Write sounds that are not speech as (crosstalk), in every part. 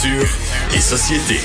Culture et société.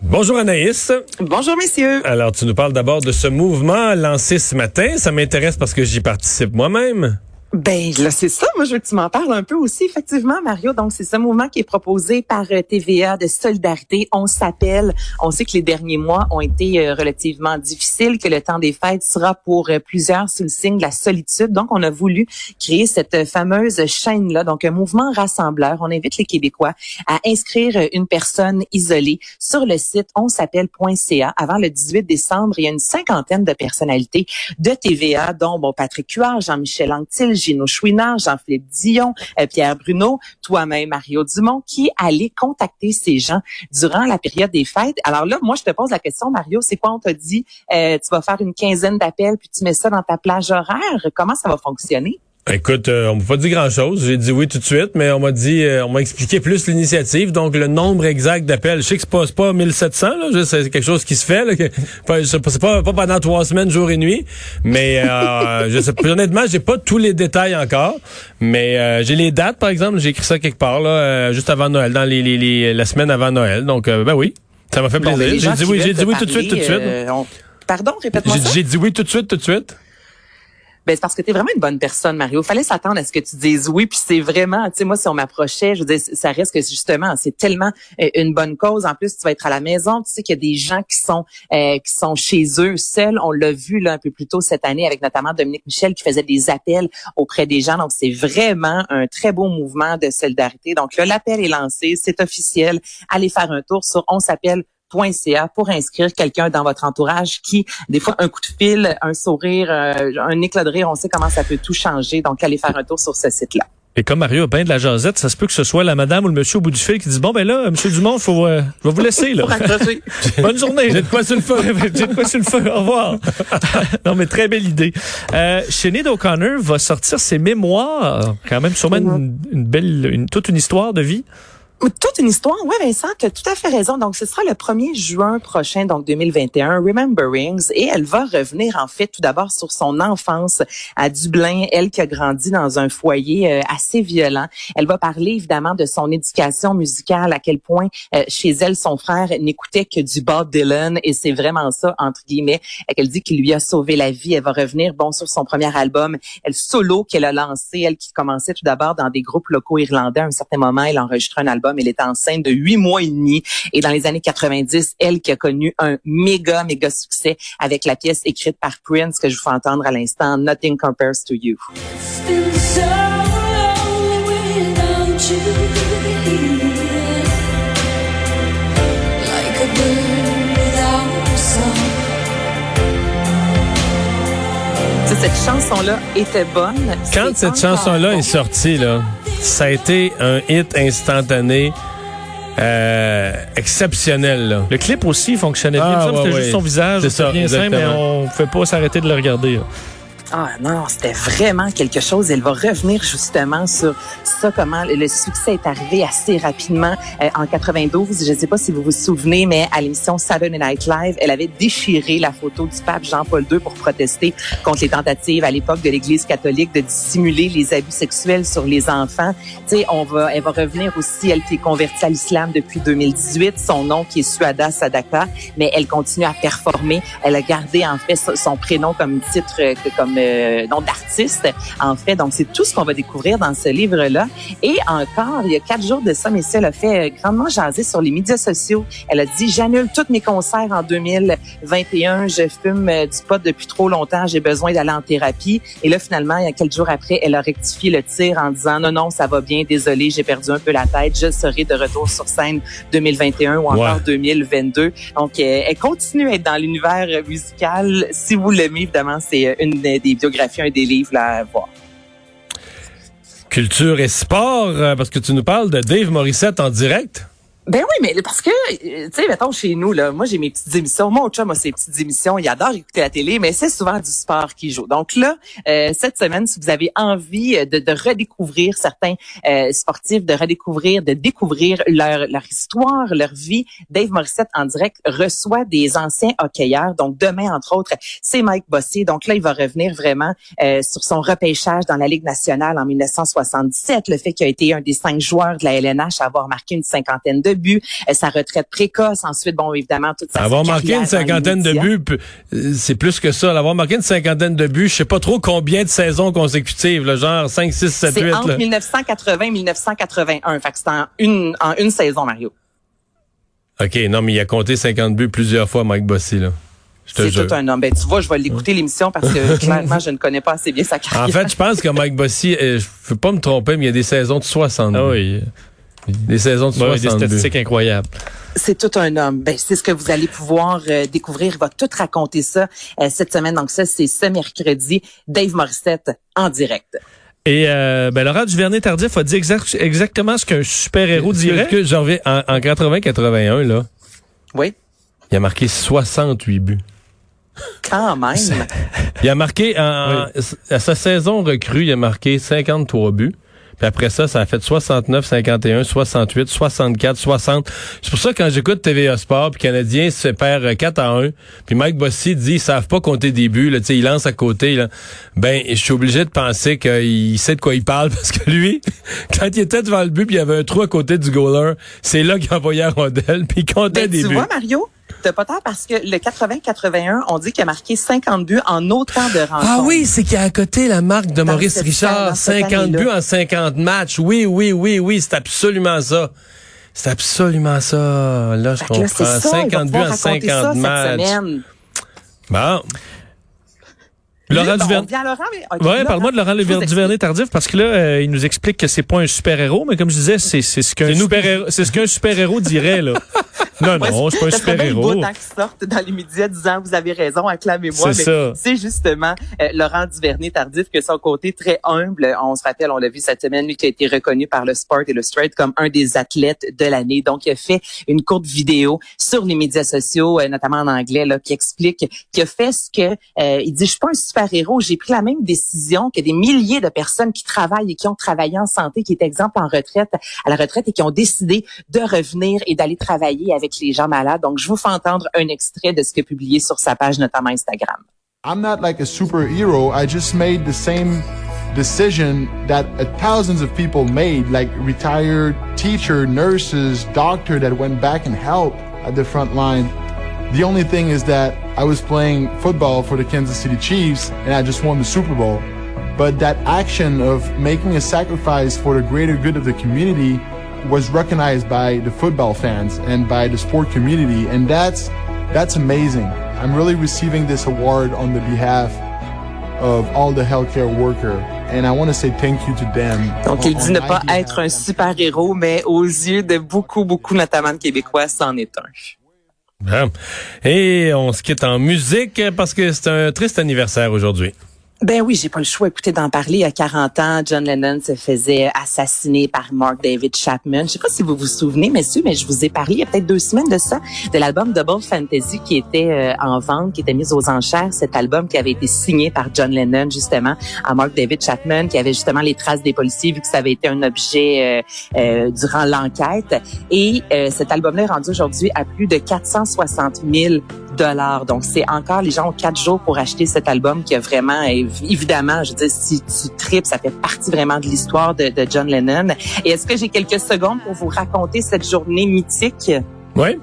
Bonjour Anaïs. Bonjour messieurs. Alors tu nous parles d'abord de ce mouvement lancé ce matin. Ça m'intéresse parce que j'y participe moi-même. Ben là c'est ça, moi je veux que tu m'en parles un peu aussi effectivement Mario. Donc c'est ce mouvement qui est proposé par euh, TVA de solidarité. On s'appelle. On sait que les derniers mois ont été euh, relativement difficiles, que le temps des fêtes sera pour euh, plusieurs sous le signe de la solitude. Donc on a voulu créer cette fameuse chaîne là, donc un mouvement rassembleur. On invite les Québécois à inscrire une personne isolée sur le site ons'appelle.ca avant le 18 décembre. Il y a une cinquantaine de personnalités de TVA dont bon Patrick Huard, Jean-Michel Anctil, Gino Chouinard, Jean-Philippe Dion, euh, Pierre Bruno, toi-même Mario Dumont, qui allait contacter ces gens durant la période des fêtes. Alors là, moi, je te pose la question, Mario, c'est quoi on t'a dit? Euh, tu vas faire une quinzaine d'appels, puis tu mets ça dans ta plage horaire? Comment ça va fonctionner? Écoute, euh, on m'a pas dit grand-chose. J'ai dit oui tout de suite, mais on m'a dit, euh, on m'a expliqué plus l'initiative, donc le nombre exact d'appels. Je sais que c'est pas, pas 1700, là, c'est quelque chose qui se fait. Là, c'est pas, pas pendant trois semaines, jour et nuit, mais euh, (laughs) je sais, honnêtement, j'ai pas tous les détails encore, mais euh, j'ai les dates, par exemple. J'ai écrit ça quelque part là, juste avant Noël, dans les, les, les, la semaine avant Noël. Donc, ben oui, ça m'a fait ben, plaisir. j'ai dit oui, j'ai dit oui tout de suite, tout de suite. euh, on- Pardon, répète-moi j'ai dit oui tout de suite, tout de suite. Ben, c'est parce que tu es vraiment une bonne personne, Mario. Fallait s'attendre à ce que tu dises oui, puis c'est vraiment, tu sais, moi, si on m'approchait, je veux dire, ça reste que justement, c'est tellement euh, une bonne cause. En plus, tu vas être à la maison, tu sais qu'il y a des gens qui sont euh, qui sont chez eux seuls. On l'a vu là un peu plus tôt cette année avec notamment Dominique Michel qui faisait des appels auprès des gens. Donc, c'est vraiment un très beau mouvement de solidarité. Donc, là, l'appel est lancé, c'est officiel. Allez faire un tour sur on s'appelle .ca pour inscrire quelqu'un dans votre entourage qui, des fois, un coup de fil, un sourire, euh, un éclat de rire, on sait comment ça peut tout changer. Donc, allez faire un tour sur ce site-là. Et comme Mario a peint de la jasette, ça se peut que ce soit la madame ou le monsieur au bout du fil qui dit bon ben là, monsieur Dumont, faut, euh, je vais vous laisser là. (laughs) Bonne journée. J'ai de quoi sur le feu. (laughs) J'ai de quoi sur le feu. Au revoir. (laughs) non mais très belle idée. Euh, Sinead O'Connor va sortir ses mémoires, quand même sûrement une, une belle, une, toute une histoire de vie. Toute une histoire. Oui, Vincent, tu as tout à fait raison. Donc, ce sera le 1er juin prochain, donc 2021, Rememberings. Et elle va revenir, en fait, tout d'abord sur son enfance à Dublin. Elle qui a grandi dans un foyer euh, assez violent. Elle va parler, évidemment, de son éducation musicale, à quel point euh, chez elle, son frère n'écoutait que du Bob Dylan. Et c'est vraiment ça, entre guillemets, qu'elle dit qu'il lui a sauvé la vie. Elle va revenir, bon, sur son premier album, elle solo qu'elle a lancé, elle qui commençait tout d'abord dans des groupes locaux irlandais. À un certain moment, elle enregistrait un album. Elle était enceinte de huit mois et demi. Et dans les années 90, elle qui a connu un méga, méga succès avec la pièce écrite par Prince que je vous fais entendre à l'instant, Nothing Compares to You. Cette chanson-là était bonne. Quand cette chanson-là est sortie, là, ça a été un hit instantané euh, exceptionnel. Là. Le clip aussi fonctionnait bien. Ah, que ouais, C'était ouais. juste son visage, C'est c'était bien simple, mais on pouvait pas s'arrêter de le regarder. là. Ah non, c'était vraiment quelque chose. Elle va revenir justement sur ça, comment le succès est arrivé assez rapidement euh, en 92. Je ne sais pas si vous vous souvenez, mais à l'émission Saturday Night Live, elle avait déchiré la photo du pape Jean-Paul II pour protester contre les tentatives à l'époque de l'Église catholique de dissimuler les abus sexuels sur les enfants. Tu sais, on va, elle va revenir aussi, elle qui est convertie à l'islam depuis 2018, son nom qui est Suada Sadaka, mais elle continue à performer. Elle a gardé en fait son- prénom comme titre, euh, comme euh, d'artiste, en fait. Donc, c'est tout ce qu'on va découvrir dans ce livre-là. Et encore, il y a quatre jours de ça, Messieurs, elle a fait euh, grandement jaser sur les médias sociaux. Elle a dit, j'annule tous mes concerts en 2021. Je fume euh, du pot depuis trop longtemps. J'ai besoin d'aller en thérapie. Et là, finalement, il y a quelques jours après, elle a rectifié le tir en disant, non, non, ça va bien. Désolée, j'ai perdu un peu la tête. Je serai de retour sur scène 2021 ou encore Ouais. 2022. Donc, euh, elle continue à être dans l'univers musical. Si vous l'aimez, évidemment, c'est une des des biographies, un des livres à voir. Culture et sport, euh, parce que tu nous parles de Dave Morissette en direct. Ben oui, mais parce que, euh, tu sais, mettons, chez nous, là, moi, j'ai mes petites émissions. Mon chum a ses petites émissions. Il adore écouter la télé, mais c'est souvent du sport qui joue. Donc là, euh, cette semaine, si vous avez envie de, de redécouvrir certains euh, sportifs, de redécouvrir, de découvrir leur, leur histoire, leur vie, Dave Morissette, en direct, reçoit des anciens hockeyeurs. Donc, demain, entre autres, c'est Mike Bossy. Donc là, il va revenir vraiment euh, sur son repêchage dans la Ligue nationale en 1977, le fait qu'il a été un des cinq joueurs de la LNH à avoir marqué une cinquantaine de buts, euh, sa retraite précoce, ensuite, bon, évidemment, toute sa Avoir marqué une cinquantaine de buts, euh, c'est plus que ça. Avoir marqué une cinquantaine de buts, je sais pas trop combien de saisons consécutives, là, genre 5, 6, 7, 8. C'est entre là. 1980 et 1981. Fait que c'est en une, en une saison, Mario. OK, non, mais il a compté 50 buts plusieurs fois, Mike Bossy, là. C'est tout un homme. Ben, tu vois, je vais l'écouter l'émission parce que (laughs) clairement, je ne connais pas assez bien sa carrière. En fait, je pense que Mike Bossy, euh, je veux pas me tromper, mais il y a des saisons de 60 buts. Ah oui. Des saisons de Ouais, des 60 buts. statistiques incroyables. C'est tout un homme. Ben, c'est ce que vous allez pouvoir euh, découvrir. Il va tout raconter ça euh, cette semaine. Donc ça, c'est ce mercredi. Dave Morissette en direct. Et euh, ben, Laurent Duvernay-Tardif a dit exact- exactement ce qu'un super-héros dirait. Que j'en reviens, en, en 80-81, là, Oui, il a marqué 68 buts. quand même. Il a marqué, en, à sa saison recrue, il a marqué 53 buts. Puis après ça, ça a fait 69, 51, 68, 64, 60. C'est pour ça que quand j'écoute TVA Sport, puis Canadien se perd euh, 4 à 1, puis Mike Bossy dit ils savent pas compter des buts, là, tu sais, il lance à côté. Là. Ben, je suis obligé de penser qu'il sait de quoi il parle, (laughs) parce que lui, quand il était devant le but, puis il y avait un trou à côté du goaler, c'est là qu'il envoyait la rondelle, puis il comptait Ben, des tu buts. vois, Mario, pas tort parce que le 80-81, on dit qu'il a marqué 50 buts en autant de rencontres. Ah oui, c'est qu'il y a à côté la marque de Dans Maurice Richard, dans cette 50 année-là. buts en 50 matchs. Oui, oui, oui, oui, c'est absolument ça. C'est absolument ça. Là, je Fait là, comprends. ça, il va 50 buts en raconter 50 ça cette matchs. semaine. Bon. Laurent Duvernay. on vient à Laurent, mais- ok, Ouais, parle-moi de Laurent explique. Duvernay-Tardif parce que là, euh, il nous explique que c'est pas un super-héros, mais comme je disais, c'est c'est ce qu'un super-héros, c'est ce qu'un super-héros dirait là. (laughs) Non, non, c'est pas un super-héros. hein, qui sortent dans les médias disant vous avez raison, acclamez-moi. C'est. C'est justement euh, Laurent Duvernay Tardif que son côté très humble. On se rappelle, on l'a vu cette semaine, lui qui a été reconnu par le Sport Straight comme un des athlètes de l'année. Donc, il a fait une courte vidéo sur les médias sociaux, euh, notamment en anglais, là, qui explique qu'il a fait ce que euh, il dit. Je suis pas un super héros. J'ai pris la même décision que des milliers de personnes qui travaillent et qui ont travaillé en santé, qui est exemple en retraite, à la retraite et qui ont décidé de revenir et d'aller travailler avec les gens malades. Donc, je vous fais entendre un extrait de ce publié sur sa page, notamment Instagram. I'm not like a superhero. I just made the same decision that uh, thousands of people made, like retired teacher, nurses, doctor that went back and helped at the front line. The only thing is that I was playing football for the Kansas City Chiefs and I just won the Super Bowl. But that action of making a sacrifice for the greater good of the community was recognized by the football fans and by the sport community. And that's, that's amazing. I'm really receiving this award on the behalf of all the healthcare worker. And I want to say thank you to them. Donc, il dit ne pas être un super-héros, mais aux yeux de beaucoup, beaucoup, notamment de Québécois, c'en est un. Et on se quitte en musique parce que c'est un triste anniversaire aujourd'hui. Ben oui, j'ai pas le choix. Écoutez, d'en parler. À 40 ans, John Lennon se faisait assassiner par Mark David Chapman. Je sais pas si vous vous souvenez, messieurs, mais je vous ai parlé il y a peut-être deux semaines de ça, de l'album Double Fantasy qui était euh, en vente, qui était mis aux enchères. Cet album qui avait été signé par John Lennon, justement, à Mark David Chapman, qui avait justement les traces des policiers, vu que ça avait été un objet euh, euh, durant l'enquête. Et euh, cet album-là est rendu aujourd'hui à plus de 460 000 Donc, c'est encore, les gens ont quatre jours pour acheter cet album qui a vraiment, év- évidemment, je veux dire, si tu tripes, ça fait partie vraiment de l'histoire de John Lennon. Et est-ce que j'ai quelques secondes pour vous raconter cette journée mythique? Oui?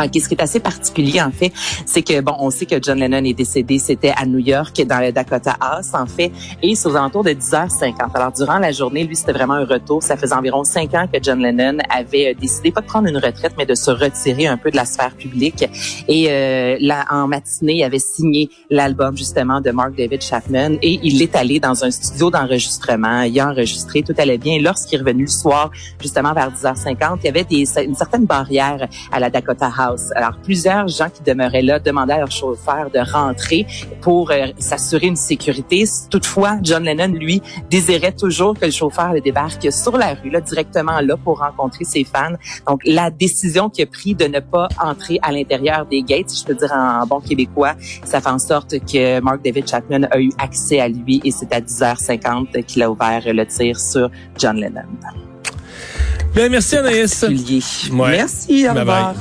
Ok, ce qui est assez particulier, en fait, c'est que, bon, on sait que John Lennon est décédé, c'était à New York, dans le Dakota House, en fait, et c'est aux alentours de 10h50. Alors, durant la journée, lui, c'était vraiment un retour. Ça faisait environ cinq ans que John Lennon avait euh, décidé, pas de prendre une retraite, mais de se retirer un peu de la sphère publique. Et euh, là, en matinée, il avait signé l'album, justement, de Mark David Chapman, et il est allé dans un studio d'enregistrement. Il a enregistré, tout allait bien. Lorsqu'il est revenu le soir, justement, vers 10h50, il y avait des, une certaine barrière à la Dakota House. Alors, plusieurs gens qui demeuraient là demandaient à leur chauffeur de rentrer pour euh, s'assurer une sécurité. Toutefois, John Lennon, lui, désirait toujours que le chauffeur le débarque sur la rue, là, directement là, pour rencontrer ses fans. Donc, la décision qu'il a prise de ne pas entrer à l'intérieur des gates, si je peux dire en bon québécois, ça fait en sorte que Mark David Chapman a eu accès à lui et c'est à 10h50 qu'il a ouvert le tir sur John Lennon. Bien, merci Anaïs. Ouais. Merci, au Bye bye. revoir.